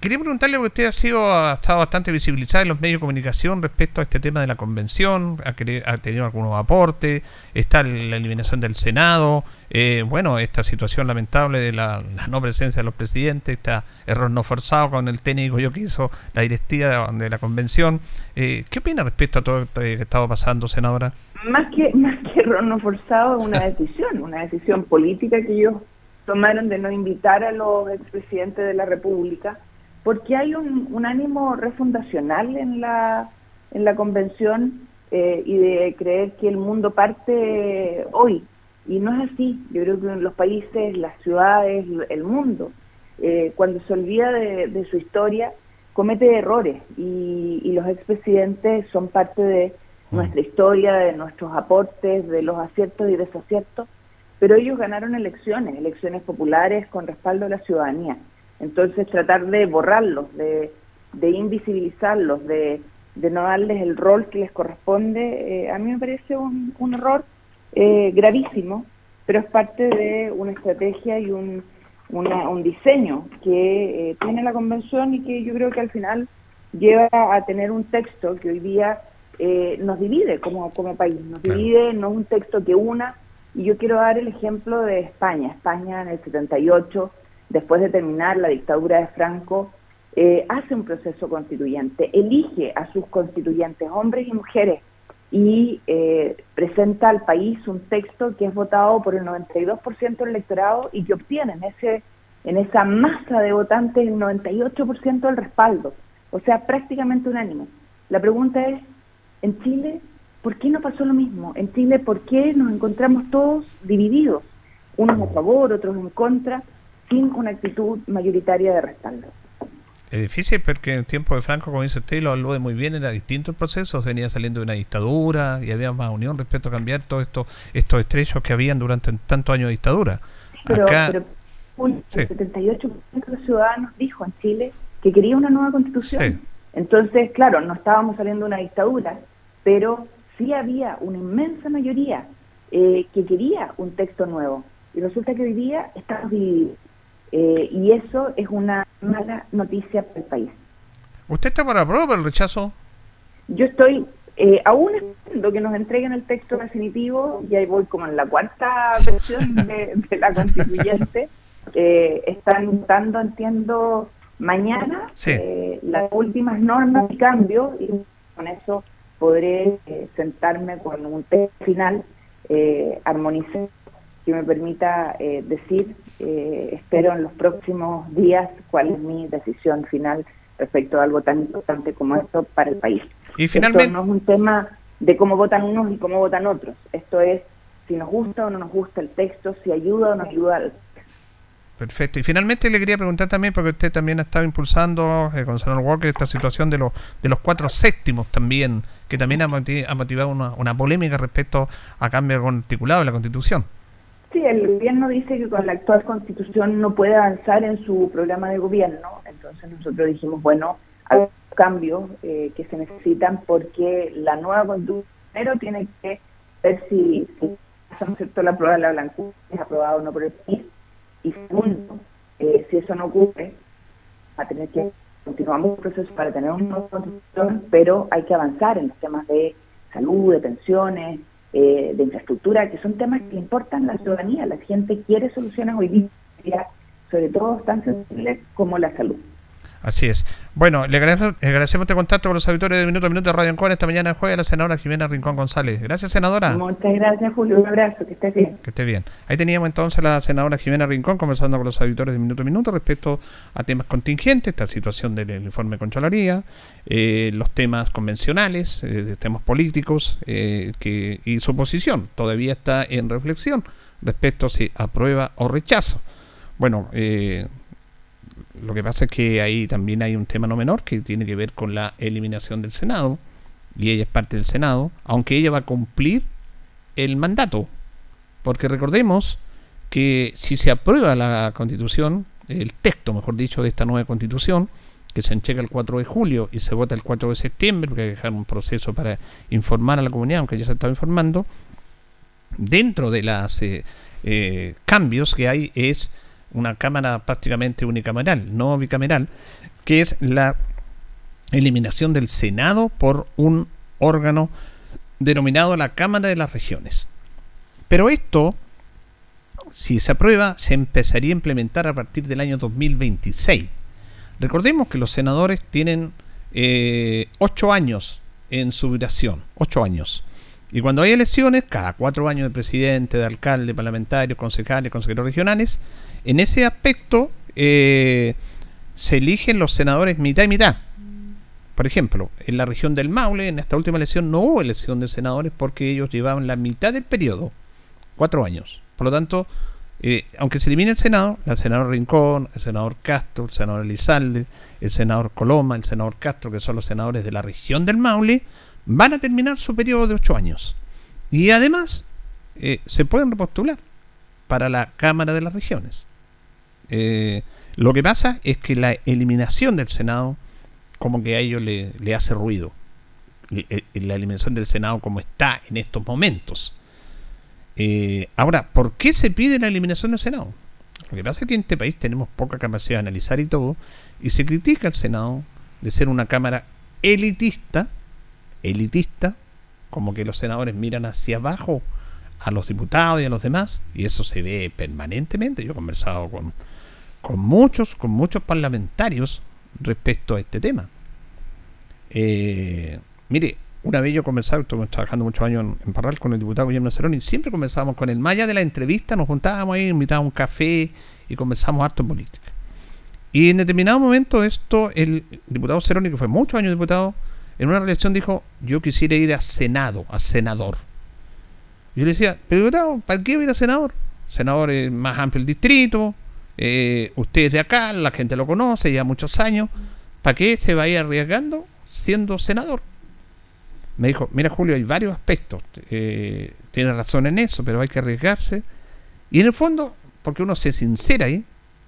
Quería preguntarle, porque usted ha, sido, ha estado bastante visibilizada en los medios de comunicación respecto a este tema de la convención, ha, ha tenido algunos aportes, está la eliminación del Senado, eh, bueno, esta situación lamentable de la, no presencia de los presidentes, este error no forzado con el técnico yo que la directiva de, la convención. Eh, ¿Qué opina respecto a todo esto que estaba pasando, senadora? Más que, más que error no forzado, una decisión, una decisión política que ellos tomaron de no invitar a los expresidentes de la República porque hay un, ánimo refundacional en la, en la convención eh, y de creer que el mundo parte hoy. Y no es así. Yo creo que en los países, las ciudades, el mundo, eh, cuando se olvida de, su historia, comete errores. Y, y los expresidentes son parte de nuestra historia, de nuestros aportes, de los aciertos y desaciertos. Pero ellos ganaron elecciones, elecciones populares con respaldo de la ciudadanía. Entonces tratar de borrarlos, de, invisibilizarlos, de, no darles el rol que les corresponde, eh, a mí me parece un, error eh, gravísimo, pero es parte de una estrategia y un, un diseño que eh, tiene la convención y que yo creo que al final lleva a tener un texto que hoy día nos divide como, como país, nos divide, no es un texto que una, y yo quiero dar el ejemplo de España, España en el 78 después de terminar la dictadura de Franco, eh, hace un proceso constituyente, elige a sus constituyentes, hombres y mujeres, y eh, presenta al país un texto que es votado por el 92% del electorado y que obtiene en, ese, en esa masa de votantes el 98% del respaldo, o sea, prácticamente unánime. La pregunta es, en Chile, ¿por qué no pasó lo mismo? En Chile, ¿por qué nos encontramos todos divididos? Unos a favor, otros en contra sin una actitud mayoritaria de respaldo. Es difícil porque en el tiempo de Franco, como dice usted, lo habló muy bien, era distinto el proceso, se venía saliendo de una dictadura y había más unión respecto a cambiar todos estos estos estrechos que habían durante tantos años de dictadura. Pero, pero el 78% de los ciudadanos dijo en Chile que quería una nueva constitución. Entonces, claro, no estábamos saliendo de una dictadura, pero sí había una inmensa mayoría eh, que quería un texto nuevo. Y resulta que hoy día estamos divididos. Eh, y eso es una mala noticia para el país. ¿Usted está para prueba el rechazo? Yo estoy eh, aún esperando que nos entreguen el texto definitivo, y ahí voy como en la cuarta versión de, la constituyente. Eh, están dando, entiendo, mañana las últimas normas y cambios, y con eso podré sentarme con un texto final armonizado que me permita decir eh, espero en los próximos días cuál es mi decisión final respecto a algo tan importante como esto para el país. Y finalmente... Esto no es un tema de cómo votan unos y cómo votan otros. Esto es si nos gusta o no nos gusta el texto, si ayuda o no ayuda al Perfecto. Y finalmente le quería preguntar también, porque usted también ha estado impulsando eh, con señor Walker esta situación de los de los cuatro séptimos también, que también ha, motivado una, una polémica respecto a cambio articulado de la Constitución. Sí, el gobierno dice que con la actual constitución no puede avanzar en su programa de gobierno, entonces nosotros dijimos, bueno, hay cambios eh, que se necesitan porque la nueva constitución primero tiene que ver si, si la prueba de la blancura es aprobada o no por el país, y segundo, eh, si eso no ocurre, va a tener que continuamos un proceso para tener una nueva constitución, pero hay que avanzar en los temas de salud, de pensiones, eh, de infraestructura, que son temas que importan a la ciudadanía. La gente quiere soluciones hoy día, sobre todo tan sensibles como la salud. Así es. Bueno, le agradecemos, este contacto con los auditores de Minuto a Minuto de Radio Encore esta mañana juega la senadora Jimena Rincón González. Gracias, senadora. Muchas gracias, Julio. Un abrazo, que esté bien. Que esté bien. Ahí teníamos entonces a la senadora Jimena Rincón conversando con los auditores de Minuto a Minuto respecto a temas contingentes, esta situación del informe de Contraloría, eh, los temas convencionales, eh, temas políticos eh, que, y su posición todavía está en reflexión respecto a si aprueba o rechazo. Bueno, eh, lo que pasa es que ahí también hay un tema no menor que tiene que ver con la eliminación del Senado, y ella es parte del Senado, aunque ella va a cumplir el mandato. Porque recordemos que si se aprueba la constitución, el texto, mejor dicho, de esta nueva constitución, que se entrega el 4 de julio y se vota el 4 de septiembre, porque hay que dejar un proceso para informar a la comunidad, aunque ya se estaba informando, dentro de los eh, eh, cambios que hay es una cámara prácticamente unicameral, no bicameral, que es la eliminación del Senado por un órgano denominado la Cámara de las Regiones. Pero esto, si se aprueba, se empezaría a implementar a partir del año 2026. Recordemos que los senadores tienen eh, ocho años en su duración, ocho años. Y cuando hay elecciones, cada cuatro años de presidente, de alcalde, parlamentario, concejales, consejeros regionales, en ese aspecto eh, se eligen los senadores mitad y mitad. Por ejemplo, en la región del Maule, en esta última elección no hubo elección de senadores porque ellos llevaban la mitad del periodo, cuatro años. Por lo tanto, eh, aunque se elimine el Senado, el senador Rincón, el senador Castro, el senador Elizalde, el senador Coloma, el senador Castro, que son los senadores de la región del Maule, van a terminar su periodo de ocho años. Y además, eh, se pueden repostular para la Cámara de las Regiones. Eh, lo que pasa es que la eliminación del Senado como que a ellos le, hace ruido. La eliminación del Senado como está en estos momentos. Eh, ahora, ¿por qué se pide la eliminación del Senado? Lo que pasa es que en este país tenemos poca capacidad de analizar y todo, y se critica al Senado de ser una cámara elitista, elitista, como que los senadores miran hacia abajo a los diputados y a los demás, y eso se ve permanentemente. Yo he conversado con, con muchos, con muchos parlamentarios respecto a este tema. Eh, mire, una vez yo conversaba, estuve trabajando muchos años en, Parral con el diputado Guillermo Cerón y siempre conversábamos con él. Más allá de la entrevista, nos juntábamos ahí, invitábamos un café y conversamos harto en política. Y en determinado momento esto, el diputado Ceroni, que fue muchos años diputado, en una elección dijo, yo quisiera ir a Senado, a senador. Yo le decía, pero ¿para qué ir a senador? Senador es más amplio el distrito, eh, usted es de acá, la gente lo conoce, ya muchos años, ¿para qué se va a ir arriesgando siendo senador? Me dijo, mira Julio, hay varios aspectos, eh, tiene razón en eso, pero hay que arriesgarse. Y en el fondo, porque uno se sincera ahí,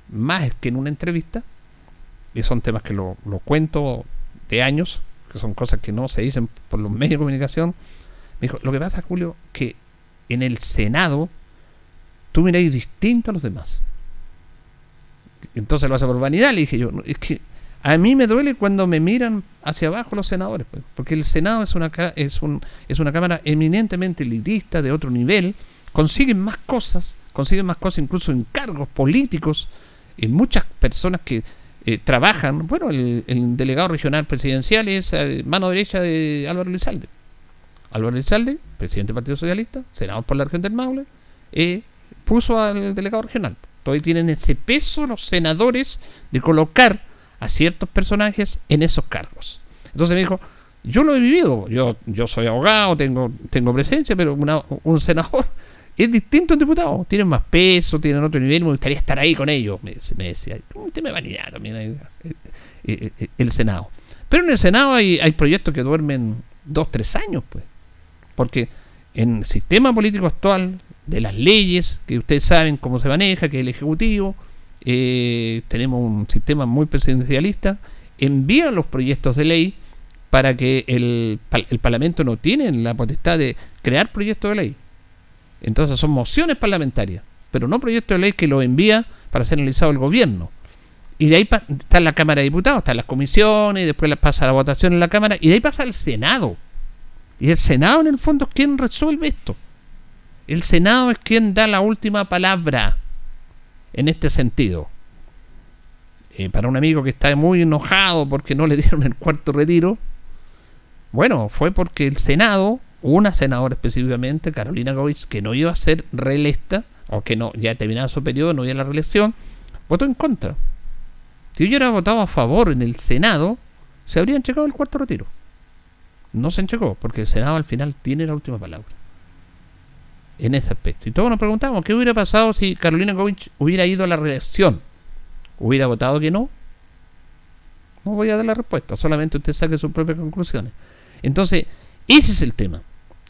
más que en una entrevista, y son temas que lo, lo cuento de años, que son cosas que no se dicen por los medios de comunicación, me dijo, lo que pasa, Julio, que en el Senado tú miráis distinto a los demás. Entonces lo hace por vanidad, le dije yo. Es que a mí me duele cuando me miran hacia abajo los senadores, pues, porque el Senado es una, es, un, es una Cámara eminentemente elitista, de otro nivel, consiguen más cosas, consiguen más cosas incluso en cargos políticos, en muchas personas que eh, trabajan. Bueno, el, delegado regional presidencial es eh, mano derecha de Álvaro Lizalde. Álvaro Lizalde, presidente del Partido Socialista, senador por la región del Maule, eh, puso al delegado regional. Todavía tienen ese peso los senadores de colocar a ciertos personajes en esos cargos. Entonces me dijo, yo lo he vivido, yo, yo soy abogado, tengo, tengo presencia, pero un senador es distinto a un diputado, tienen más peso, tienen otro nivel, me gustaría estar ahí con ellos, me, decía, un tema de vanidad también eh, eh, eh, el, Senado. Pero en el Senado hay, hay proyectos que duermen dos, tres años, pues, porque en el sistema político actual de las leyes, que ustedes saben cómo se maneja, que el Ejecutivo, eh, tenemos un sistema muy presidencialista, envía los proyectos de ley para que el, el Parlamento no tiene la potestad de crear proyectos de ley. Entonces son mociones parlamentarias, pero no proyectos de ley que lo envía para ser analizado el gobierno. Y de ahí está la Cámara de Diputados, están las comisiones, y después pasa la votación en la Cámara, y de ahí pasa el Senado. Y el Senado en el fondo es quien resuelve esto. El Senado es quien da la última palabra en este sentido. Eh, para un amigo que está muy enojado porque no le dieron el cuarto retiro, bueno, fue porque el Senado, una senadora específicamente, Carolina Goich, que no iba a ser reelecta, o que no, ya terminado su periodo, no iba a la reelección, votó en contra. Si hubiera votado a favor en el Senado, se habrían checado el cuarto retiro. No se enchecó, porque el Senado al final tiene la última palabra en ese aspecto. Y todos nos preguntamos, ¿qué hubiera pasado si Carolina Govich hubiera ido a la reelección? ¿Hubiera votado que no? No voy a dar la respuesta, solamente usted saque sus propias conclusiones. Entonces, ese es el tema.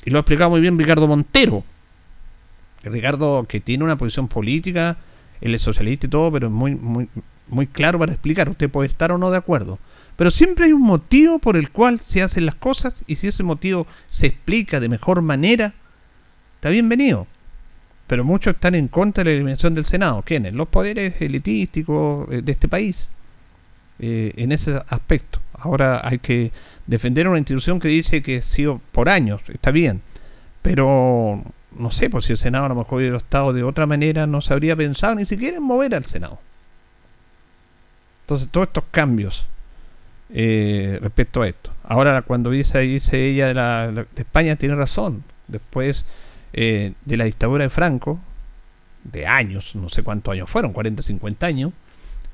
Y lo ha explicado muy bien Ricardo Montero. Ricardo, que tiene una posición política, él es socialista y todo, pero es muy, muy, muy claro para explicar. Usted puede estar o no de acuerdo. Pero siempre hay un motivo por el cual se hacen las cosas y si ese motivo se explica de mejor manera, está bienvenido. Pero muchos están en contra de la eliminación del Senado. ¿Quiénes? Los poderes elitísticos eh, de este país. eh, en ese aspecto. Ahora hay que defender una institución que dice que ha sido por años. Está bien. Pero no sé, pues si el Senado a lo mejor hubiera estado de otra manera, no se habría pensado ni siquiera en mover al Senado. Entonces, todos estos cambios eh, respecto a esto. Ahora, cuando dice, ella de, la, de España, tiene razón. Después eh, de la dictadura de Franco, de años, no sé cuántos años fueron, 40, 50 años,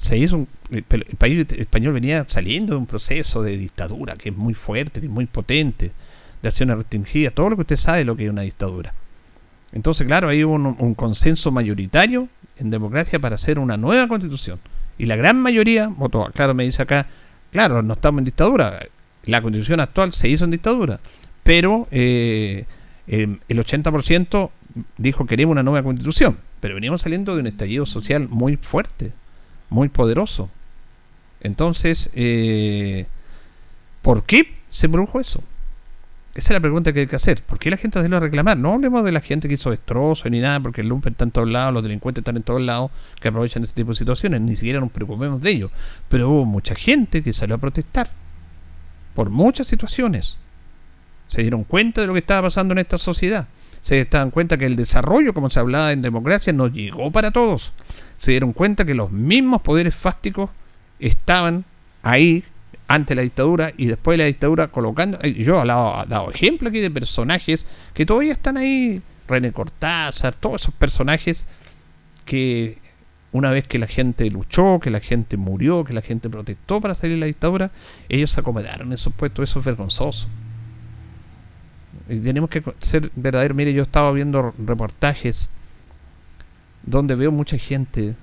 se hizo un- el, país español venía saliendo de un proceso de dictadura que es muy fuerte, que es muy potente, de acciones restringidas, todo lo que usted sabe lo que es una dictadura. Entonces, claro, hay un, un consenso mayoritario en democracia para hacer una nueva constitución. Y la gran mayoría votó. Claro, me dice acá, claro, no estamos en dictadura. La constitución actual se hizo en dictadura. Pero eh, eh, el 80% dijo queremos una nueva constitución. Pero veníamos saliendo de un estallido social muy fuerte, muy poderoso. Entonces, eh, ¿por qué se produjo eso? Esa es la pregunta que hay que hacer. ¿Por qué la gente salió a reclamar? No hablemos de la gente que hizo destrozos ni nada, porque el lumpen está en todos lados, los delincuentes están en todos lados, que aprovechan este tipo de situaciones. Ni siquiera nos preocupemos de ello. Pero hubo mucha gente que salió a protestar por muchas situaciones. Se dieron cuenta de lo que estaba pasando en esta sociedad. Se daban cuenta que el desarrollo, como se hablaba en democracia, no llegó para todos. Se dieron cuenta que los mismos poderes fácticos estaban ahí ante la dictadura y después de la dictadura colocando. Yo he dado ejemplo aquí de personajes que todavía están ahí. René Cortázar, todos esos personajes que una vez que la gente luchó, que la gente murió, que la gente protestó para salir de la dictadura, ellos se acomodaron esos puestos, eso es vergonzoso. Y tenemos que ser verdaderos. Mire, yo estaba viendo reportajes donde veo mucha gente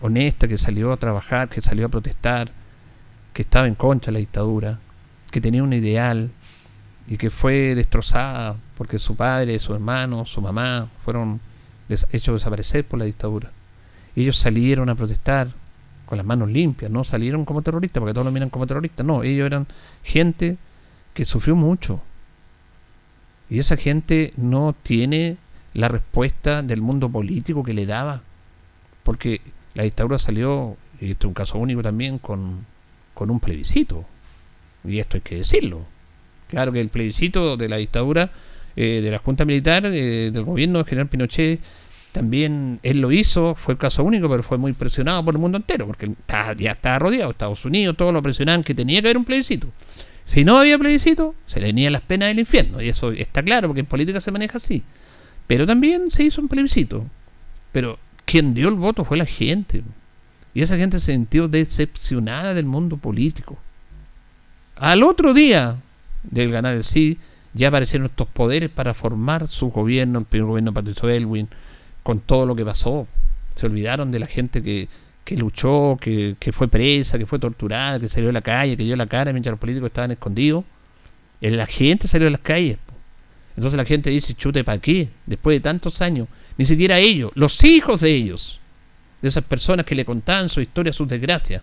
honesta que salió a trabajar, que salió a protestar, que estaba en contra de la dictadura, que tenía un ideal y que fue destrozada porque su padre, su hermano, su mamá fueron des- hechos desaparecer por la dictadura. Ellos salieron a protestar con las manos limpias, no salieron como terroristas, porque todos lo miran como terroristas, no, ellos eran gente que sufrió mucho. Y esa gente no tiene la respuesta del mundo político que le daba. Porque la dictadura salió, y esto es un caso único también, con, con un plebiscito. Y esto hay que decirlo. Claro que el plebiscito de la dictadura, eh, de la Junta Militar, eh, del gobierno del general Pinochet, también él lo hizo, fue el caso único, pero fue muy presionado por el mundo entero, porque ya estaba rodeado, Estados Unidos, todos lo presionaban que tenía que haber un plebiscito. Si no había plebiscito, se le venían las penas del infierno, y eso está claro, porque en política se maneja así. Pero también se hizo un plebiscito. Pero quien dio el voto fue la gente. Y esa gente se sintió decepcionada del mundo político. Al otro día del ganar el sí, ya aparecieron estos poderes para formar su gobierno, el primer gobierno de Patricio Elwin, con todo lo que pasó. Se olvidaron de la gente que, que luchó, que, que fue presa, que fue torturada, que salió a la calle, que dio la cara mientras los políticos estaban escondidos. La gente salió a las calles. Entonces la gente dice, chute, ¿para qué? Después de tantos años. Ni siquiera ellos, los hijos de ellos, de esas personas que le contaban su historia, sus desgracias.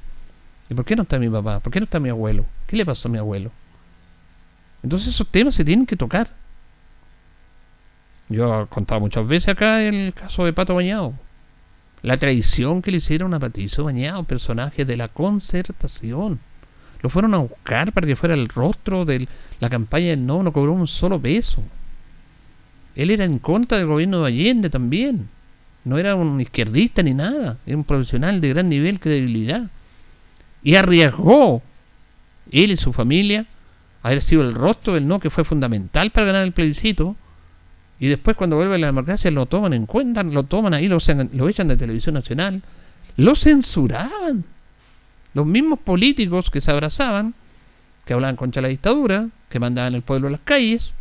¿Y por qué no está mi papá? ¿Por qué no está mi abuelo? ¿Qué le pasó a mi abuelo? Entonces esos temas se tienen que tocar. Yo he contado muchas veces acá el caso de Pato Bañado. La traición que le hicieron a Patricio Bañado, personaje de la concertación. Lo fueron a buscar para que fuera el rostro de la campaña del no, no cobró un solo peso. Él era en contra del gobierno de Allende también. No era un izquierdista ni nada. Era un profesional de gran nivel, credibilidad. Y arriesgó él y su familia a haber sido el rostro del no que fue fundamental para ganar el plebiscito. Y después cuando vuelve la democracia lo toman en cuenta, lo toman ahí, lo, lo echan de televisión nacional. Lo censuraban. Los mismos políticos que se abrazaban, que hablaban contra la dictadura, que mandaban el pueblo a las calles,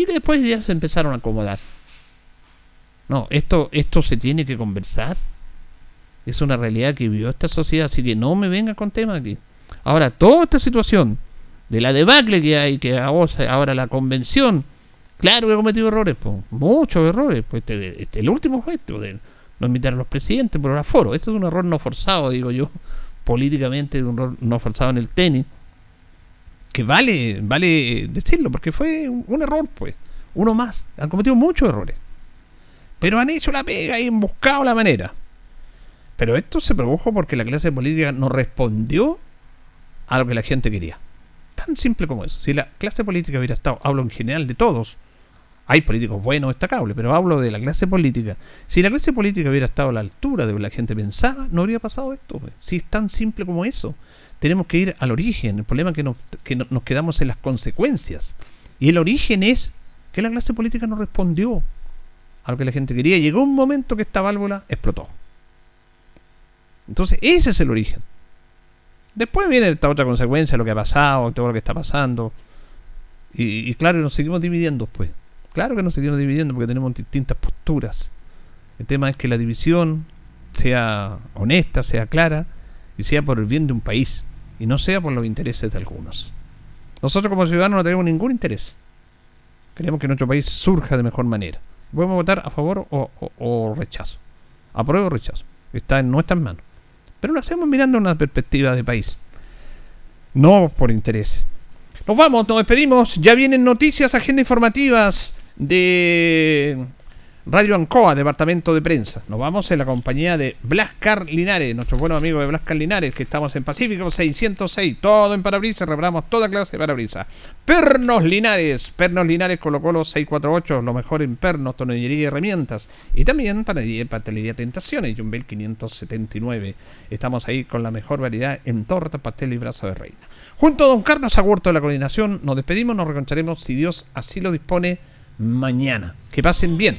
y que después ya se empezaron a acomodar. No, esto, esto se tiene que conversar. Es una realidad que vivió esta sociedad, así que no me venga con temas aquí. Ahora, toda esta situación de la debacle que hay, que ahora la convención, claro que ha cometido errores, po, muchos errores. Pues este, este- el último fue esto, de no invitar a los presidentes por el aforo. Esto es un error no forzado, digo yo, políticamente, un error no forzado en el tenis. Que vale, vale decirlo, porque fue un, error, pues. Uno más. Han cometido muchos errores. Pero han hecho la pega y han buscado la manera. Pero esto se produjo porque la clase política no respondió a lo que la gente quería. Tan simple como eso. Si la clase política hubiera estado, hablo en general de todos, hay políticos buenos, destacables, pero hablo de la clase política. Si la clase política hubiera estado a la altura de lo que la gente pensaba, no habría pasado esto. pues. Si es tan simple como eso. Tenemos que ir al origen. El problema es que nos, que no- nos quedamos en las consecuencias. Y el origen es que la clase política no respondió a lo que la gente quería. Llegó un momento que esta válvula explotó. Entonces, ese es el origen. Después viene esta otra consecuencia, lo que ha pasado, todo lo que está pasando. Y, y claro, nos seguimos dividiendo, pues. Claro que nos seguimos dividiendo porque tenemos distintas posturas. El tema es que la división sea honesta, sea clara y sea por el bien de un país y no sea por los intereses de algunos. Nosotros como ciudadanos no tenemos ningún interés. Queremos que nuestro país surja de mejor manera. Podemos votar a favor o, o- o rechazo. Apruebo o rechazo. Está en nuestras manos. Pero lo hacemos mirando una perspectiva de país. No por interés. Nos vamos, nos despedimos. Ya vienen noticias, agenda informativas de Radio Ancoa, Departamento de Prensa. Nos vamos en la compañía de Blascar Linares, nuestro buen amigo de Blascar Linares, que estamos en Pacífico 606, todo en parabrisas, reparamos toda clase de parabrisas. Pernos Linares, Pernos Linares Colo Colo 648, lo mejor en pernos, tonellería y herramientas. Y también panadería y pastelería Tentaciones, Jumbel 579. Estamos ahí con la mejor variedad en torta, pastel y brazo de reina. Junto a don Carlos Agurto de la coordinación, nos despedimos, nos reencontraremos, si Dios así lo dispone, mañana. Que pasen bien.